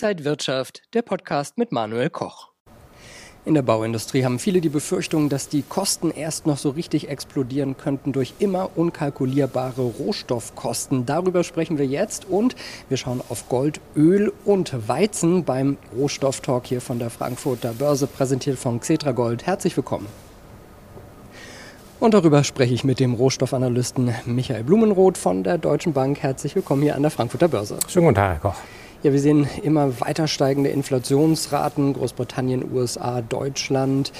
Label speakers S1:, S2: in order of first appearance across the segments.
S1: Inside Wirtschaft, der Podcast mit Manuel Koch. In der Bauindustrie haben viele die Befürchtung, dass die Kosten erst noch so richtig explodieren könnten durch immer unkalkulierbare Rohstoffkosten. Darüber sprechen wir jetzt und wir schauen auf Gold, Öl und Weizen beim Rohstofftalk hier von der Frankfurter Börse, präsentiert von Xetra Gold. Herzlich willkommen. Und darüber spreche ich mit dem Rohstoffanalysten Michael Blumenroth von der Deutschen Bank. Herzlich willkommen hier an der Frankfurter Börse.
S2: Schönen guten Tag, Herr Koch.
S1: Ja, wir sehen immer weiter steigende Inflationsraten, Großbritannien, USA, Deutschland.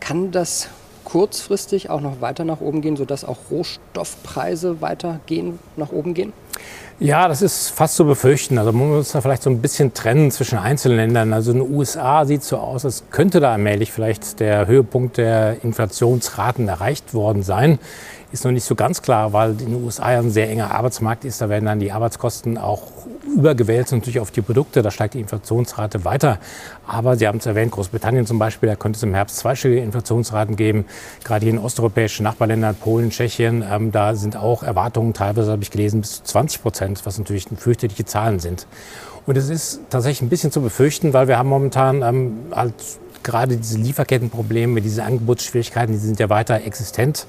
S1: Kann das kurzfristig auch noch weiter nach oben gehen, sodass auch Rohstoffpreise weitergehen, nach oben gehen?
S2: Ja, das ist fast zu befürchten. Also man muss da vielleicht so ein bisschen trennen zwischen einzelnen Ländern. Also in den USA sieht es so aus, als könnte da allmählich vielleicht der Höhepunkt der Inflationsraten erreicht worden sein ist noch nicht so ganz klar, weil in den USA ein sehr enger Arbeitsmarkt ist. Da werden dann die Arbeitskosten auch übergewälzt natürlich auf die Produkte. Da steigt die Inflationsrate weiter. Aber Sie haben es erwähnt, Großbritannien zum Beispiel, da könnte es im Herbst zweistellige Inflationsraten geben. Gerade hier in osteuropäischen Nachbarländern, Polen, Tschechien, ähm, da sind auch Erwartungen teilweise, habe ich gelesen, bis zu 20 Prozent, was natürlich fürchterliche Zahlen sind. Und es ist tatsächlich ein bisschen zu befürchten, weil wir haben momentan ähm, halt gerade diese Lieferkettenprobleme, diese Angebotsschwierigkeiten, die sind ja weiter existent.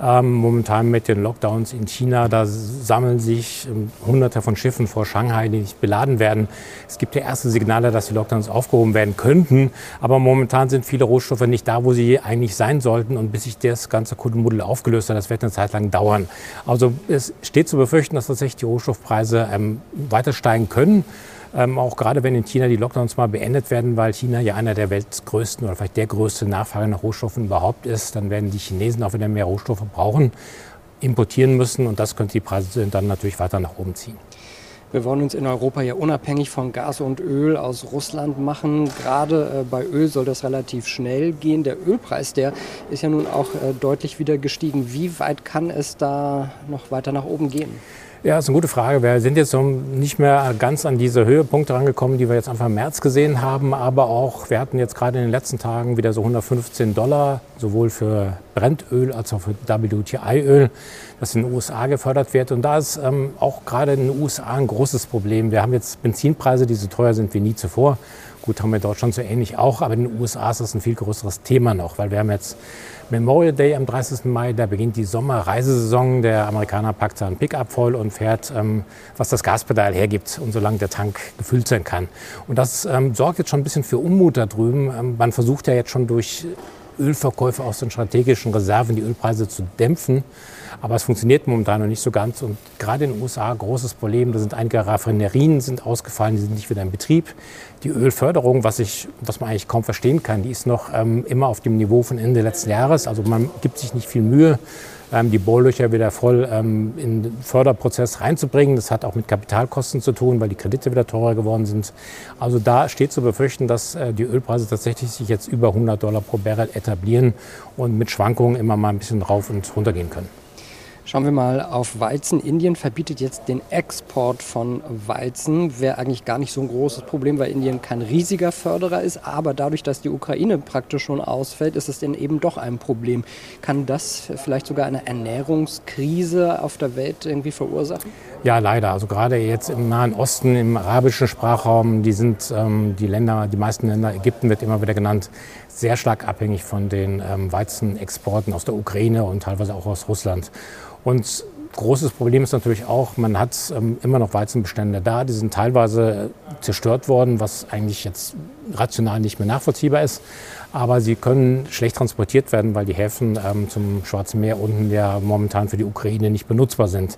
S2: Ähm, momentan mit den Lockdowns in China, da sammeln sich ähm, Hunderte von Schiffen vor Shanghai, die nicht beladen werden. Es gibt ja erste Signale, dass die Lockdowns aufgehoben werden könnten, aber momentan sind viele Rohstoffe nicht da, wo sie eigentlich sein sollten. Und bis sich das ganze Kuddelmuddel aufgelöst hat, das wird eine Zeit lang dauern. Also es steht zu befürchten, dass tatsächlich die Rohstoffpreise ähm, weiter steigen können. Ähm, auch gerade wenn in China die Lockdowns mal beendet werden, weil China ja einer der weltgrößten oder vielleicht der größte Nachfrage nach Rohstoffen überhaupt ist, dann werden die Chinesen auch wieder mehr Rohstoffe brauchen, importieren müssen und das könnte die Preise dann natürlich weiter nach oben ziehen.
S1: Wir wollen uns in Europa ja unabhängig von Gas und Öl aus Russland machen. Gerade äh, bei Öl soll das relativ schnell gehen. Der Ölpreis, der ist ja nun auch äh, deutlich wieder gestiegen. Wie weit kann es da noch weiter nach oben gehen?
S2: Ja, ist eine gute Frage. Wir sind jetzt nicht mehr ganz an diese Höhepunkte rangekommen, die wir jetzt Anfang März gesehen haben. Aber auch, wir hatten jetzt gerade in den letzten Tagen wieder so 115 Dollar, sowohl für Brennöl als auch für WTI-Öl, das in den USA gefördert wird. Und da ist ähm, auch gerade in den USA ein großes Problem. Wir haben jetzt Benzinpreise, die so teuer sind wie nie zuvor. Gut, haben wir dort schon so ähnlich auch, aber in den USA ist das ein viel größeres Thema noch, weil wir haben jetzt Memorial Day am 30. Mai, da beginnt die Sommerreisesaison. Der Amerikaner packt seinen Pickup voll und fährt, ähm, was das Gaspedal hergibt und solange der Tank gefüllt sein kann. Und das ähm, sorgt jetzt schon ein bisschen für Unmut da drüben. Ähm, man versucht ja jetzt schon durch Ölverkäufe aus den strategischen Reserven die Ölpreise zu dämpfen. Aber es funktioniert momentan noch nicht so ganz. Und gerade in den USA großes Problem. Da sind einige Raffinerien sind ausgefallen, die sind nicht wieder in Betrieb. Die Ölförderung, was, ich, was man eigentlich kaum verstehen kann, die ist noch ähm, immer auf dem Niveau von Ende letzten Jahres. Also man gibt sich nicht viel Mühe, die Bohrlöcher wieder voll ähm, in den Förderprozess reinzubringen. Das hat auch mit Kapitalkosten zu tun, weil die Kredite wieder teurer geworden sind. Also da steht zu befürchten, dass äh, die Ölpreise tatsächlich sich jetzt über 100 Dollar pro Barrel etablieren und mit Schwankungen immer mal ein bisschen rauf und runter gehen können.
S1: Schauen wir mal auf Weizen. Indien verbietet jetzt den Export von Weizen. Wäre eigentlich gar nicht so ein großes Problem, weil Indien kein riesiger Förderer ist. Aber dadurch, dass die Ukraine praktisch schon ausfällt, ist es denn eben doch ein Problem. Kann das vielleicht sogar eine Ernährungskrise auf der Welt irgendwie verursachen?
S2: Ja, leider. Also gerade jetzt im Nahen Osten, im arabischen Sprachraum, die sind ähm, die Länder, die meisten Länder, Ägypten wird immer wieder genannt, sehr stark abhängig von den ähm, Weizenexporten aus der Ukraine und teilweise auch aus Russland. Und großes Problem ist natürlich auch, man hat ähm, immer noch Weizenbestände da, die sind teilweise zerstört worden, was eigentlich jetzt rational nicht mehr nachvollziehbar ist. Aber sie können schlecht transportiert werden, weil die Häfen ähm, zum Schwarzen Meer unten ja momentan für die Ukraine nicht benutzbar sind.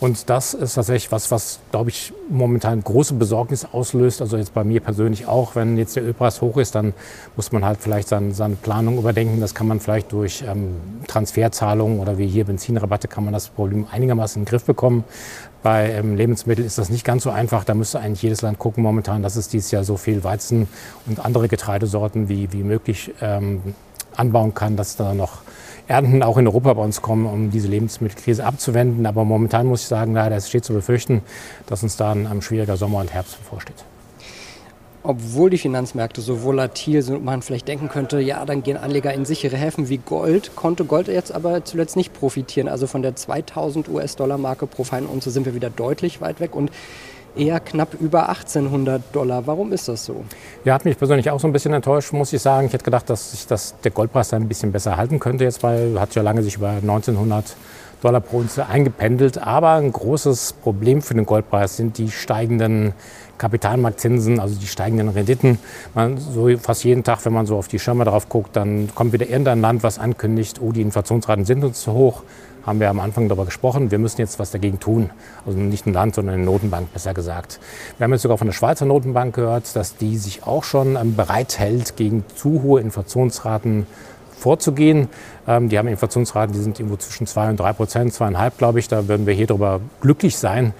S2: Und das ist tatsächlich was, was, glaube ich, momentan große Besorgnis auslöst. Also jetzt bei mir persönlich auch, wenn jetzt der Ölpreis hoch ist, dann muss man halt vielleicht seine, seine Planung überdenken. Das kann man vielleicht durch ähm, Transferzahlungen oder wie hier Benzinrabatte kann man das Problem einigermaßen in den Griff bekommen. Bei ähm, Lebensmitteln ist das nicht ganz so einfach. Da müsste eigentlich jedes Land gucken momentan, dass es dieses Jahr so viel Weizen und andere Getreidesorten wie, wie möglich ähm, anbauen kann, dass da noch Ernten auch in Europa bei uns kommen, um diese Lebensmittelkrise abzuwenden. Aber momentan muss ich sagen, leider es steht zu befürchten, dass uns da ein, schwieriger Sommer und Herbst bevorsteht
S1: obwohl die Finanzmärkte so volatil sind und man vielleicht denken könnte, ja, dann gehen Anleger in sichere Häfen wie Gold, konnte Gold jetzt aber zuletzt nicht profitieren. Also von der 2000 US-Dollar-Marke pro Feinunze sind wir wieder deutlich weit weg und eher knapp über 1800 Dollar. Warum ist das so?
S2: Ja, hat mich persönlich auch so ein bisschen enttäuscht, muss ich sagen. Ich hätte gedacht, dass sich das, der Goldpreis ein bisschen besser halten könnte jetzt, weil hat ja lange sich über 1900 Dollar pro Unze eingependelt. Aber ein großes Problem für den Goldpreis sind die steigenden Kapitalmarktzinsen, also die steigenden Renditen. Man, so fast jeden Tag, wenn man so auf die Schirme drauf guckt, dann kommt wieder irgendein Land, was ankündigt, oh, die Inflationsraten sind uns zu hoch. Haben wir am Anfang darüber gesprochen. Wir müssen jetzt was dagegen tun. Also nicht ein Land, sondern eine Notenbank, besser gesagt. Wir haben jetzt sogar von der Schweizer Notenbank gehört, dass die sich auch schon bereithält, gegen zu hohe Inflationsraten vorzugehen. Ähm, die haben Inflationsraten, die sind irgendwo zwischen 2 und 3 Prozent, zweieinhalb, glaube ich. Da würden wir hier drüber glücklich sein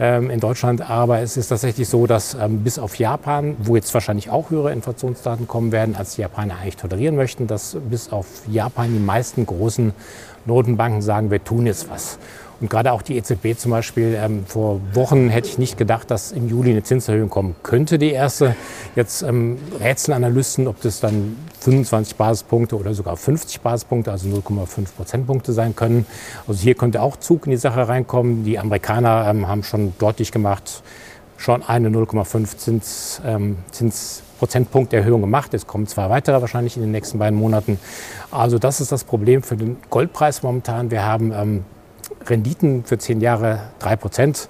S2: ähm, in Deutschland. Aber es ist tatsächlich so, dass ähm, bis auf Japan, wo jetzt wahrscheinlich auch höhere Inflationsdaten kommen werden, als die Japaner eigentlich tolerieren möchten, dass bis auf Japan die meisten großen Notenbanken sagen, wir tun jetzt was. Und gerade auch die EZB zum Beispiel, ähm, vor Wochen hätte ich nicht gedacht, dass im Juli eine Zinserhöhung kommen könnte, die erste. Jetzt ähm, rätseln Analysten, ob das dann 25 Basispunkte oder sogar 50 Basispunkte, also 0,5 Prozentpunkte sein können. Also hier könnte auch Zug in die Sache reinkommen. Die Amerikaner ähm, haben schon deutlich gemacht, schon eine 0,5 Zins, ähm, Zins Prozentpunkterhöhung gemacht. Es kommen zwei weitere wahrscheinlich in den nächsten beiden Monaten. Also das ist das Problem für den Goldpreis momentan. Wir haben ähm, Renditen für zehn Jahre drei Prozent.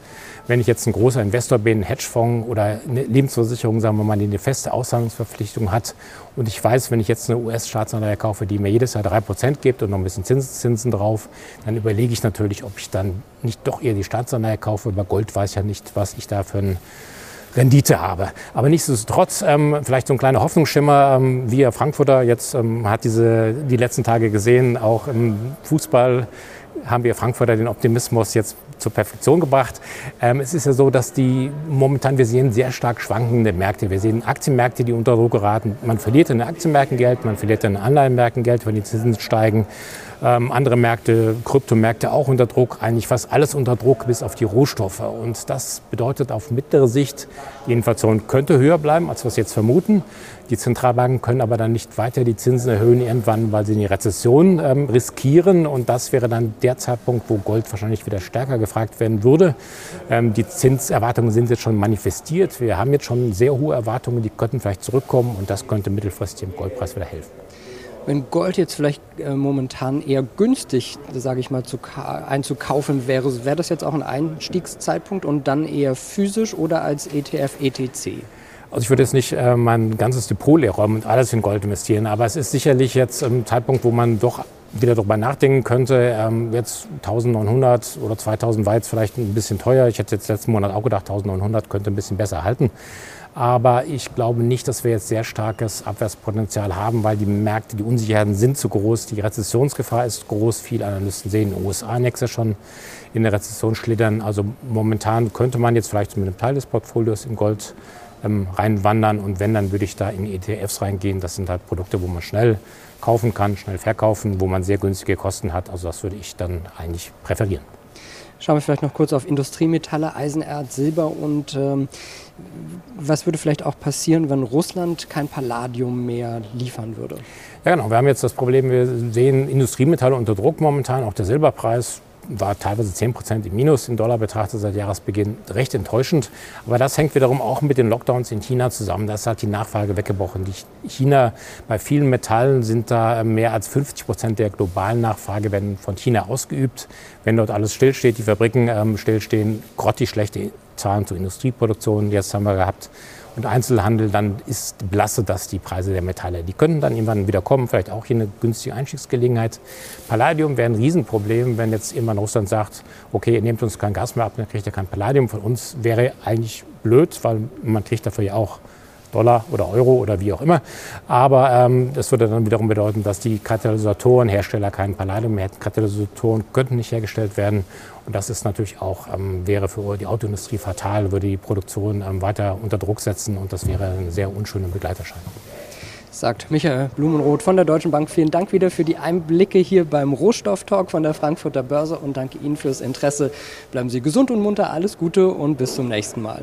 S2: Wenn ich jetzt ein großer Investor bin, ein Hedgefonds oder eine Lebensversicherung, sagen wir mal, die eine feste Auszahlungsverpflichtung hat und ich weiß, wenn ich jetzt eine US-Staatsanleihe kaufe, die mir jedes Jahr drei Prozent gibt und noch ein bisschen Zinszinsen drauf, dann überlege ich natürlich, ob ich dann nicht doch eher die Staatsanleihe kaufe. Bei Gold weiß ich ja nicht, was ich da für ein Rendite habe. Aber nichtsdestotrotz, ähm, vielleicht so ein kleiner Hoffnungsschimmer. Ähm, wir Frankfurter jetzt ähm, hat diese die letzten Tage gesehen, auch im Fußball haben wir Frankfurter den Optimismus jetzt zur Perfektion gebracht. Ähm, es ist ja so, dass die momentan, wir sehen sehr stark schwankende Märkte. Wir sehen Aktienmärkte, die unter Druck geraten. Man verliert in den Aktienmärkten Geld, man verliert in den Anleihenmärkten Geld, wenn die Zinsen steigen. Ähm, andere Märkte, Kryptomärkte auch unter Druck, eigentlich fast alles unter Druck bis auf die Rohstoffe. Und das bedeutet auf mittlere Sicht, die Inflation könnte höher bleiben, als wir es jetzt vermuten. Die Zentralbanken können aber dann nicht weiter die Zinsen erhöhen irgendwann, weil sie die Rezession ähm, riskieren. Und das wäre dann der Zeitpunkt, wo Gold wahrscheinlich wieder stärker gefragt werden würde. Ähm, die Zinserwartungen sind jetzt schon manifestiert. Wir haben jetzt schon sehr hohe Erwartungen, die könnten vielleicht zurückkommen und das könnte mittelfristig dem Goldpreis wieder helfen.
S1: Wenn Gold jetzt vielleicht äh, momentan eher günstig, sage ich mal, zu einzukaufen wäre, wäre das jetzt auch ein Einstiegszeitpunkt und dann eher physisch oder als ETF, ETC?
S2: Also ich würde jetzt nicht äh, mein ganzes Depot leer räumen und alles in Gold investieren, aber es ist sicherlich jetzt ein Zeitpunkt, wo man doch wieder darüber nachdenken könnte. Ähm, jetzt 1900 oder 2000 war jetzt vielleicht ein bisschen teuer. Ich hätte jetzt letzten Monat auch gedacht, 1900 könnte ein bisschen besser halten. Aber ich glaube nicht, dass wir jetzt sehr starkes Abwärtspotenzial haben, weil die Märkte, die Unsicherheiten sind zu groß. Die Rezessionsgefahr ist groß. Viele Analysten sehen in den USA nächstes schon in der Rezession schlittern. Also momentan könnte man jetzt vielleicht mit einem Teil des Portfolios in Gold ähm, reinwandern. Und wenn, dann würde ich da in ETFs reingehen. Das sind halt Produkte, wo man schnell kaufen kann, schnell verkaufen, wo man sehr günstige Kosten hat. Also das würde ich dann eigentlich präferieren.
S1: Schauen wir vielleicht noch kurz auf Industriemetalle, Eisenerz, Silber und ähm, was würde vielleicht auch passieren, wenn Russland kein Palladium mehr liefern würde?
S2: Ja, genau. Wir haben jetzt das Problem, wir sehen Industriemetalle unter Druck momentan. Auch der Silberpreis war teilweise 10 Prozent im Minus im Dollar betrachtet seit Jahresbeginn. Recht enttäuschend. Aber das hängt wiederum auch mit den Lockdowns in China zusammen. Da ist halt die Nachfrage weggebrochen. Die China, bei vielen Metallen sind da mehr als 50 Prozent der globalen Nachfrage werden von China ausgeübt. Wenn dort alles stillsteht, die Fabriken ähm, stillstehen, grottig schlechte Zahlen zur Industrieproduktion. Jetzt haben wir gehabt und Einzelhandel, dann ist blasse das die Preise der Metalle. Die können dann irgendwann wieder kommen, vielleicht auch hier eine günstige Einstiegsgelegenheit. Palladium wäre ein Riesenproblem, wenn jetzt irgendwann Russland sagt, okay, ihr nehmt uns kein Gas mehr ab, dann kriegt ihr kein Palladium von uns. Wäre eigentlich blöd, weil man kriegt dafür ja auch Dollar oder Euro oder wie auch immer. Aber ähm, das würde dann wiederum bedeuten, dass die Katalysatorenhersteller kein Palladium mehr hätten. Katalysatoren könnten nicht hergestellt werden. Und das ist natürlich auch, ähm, wäre für die Autoindustrie fatal, würde die Produktion ähm, weiter unter Druck setzen und das wäre eine sehr unschöne Begleiterscheinung
S1: sagt Michael Blumenroth von der Deutschen Bank. Vielen Dank wieder für die Einblicke hier beim Rohstofftalk von der Frankfurter Börse und danke Ihnen fürs Interesse. Bleiben Sie gesund und munter, alles Gute und bis zum nächsten Mal.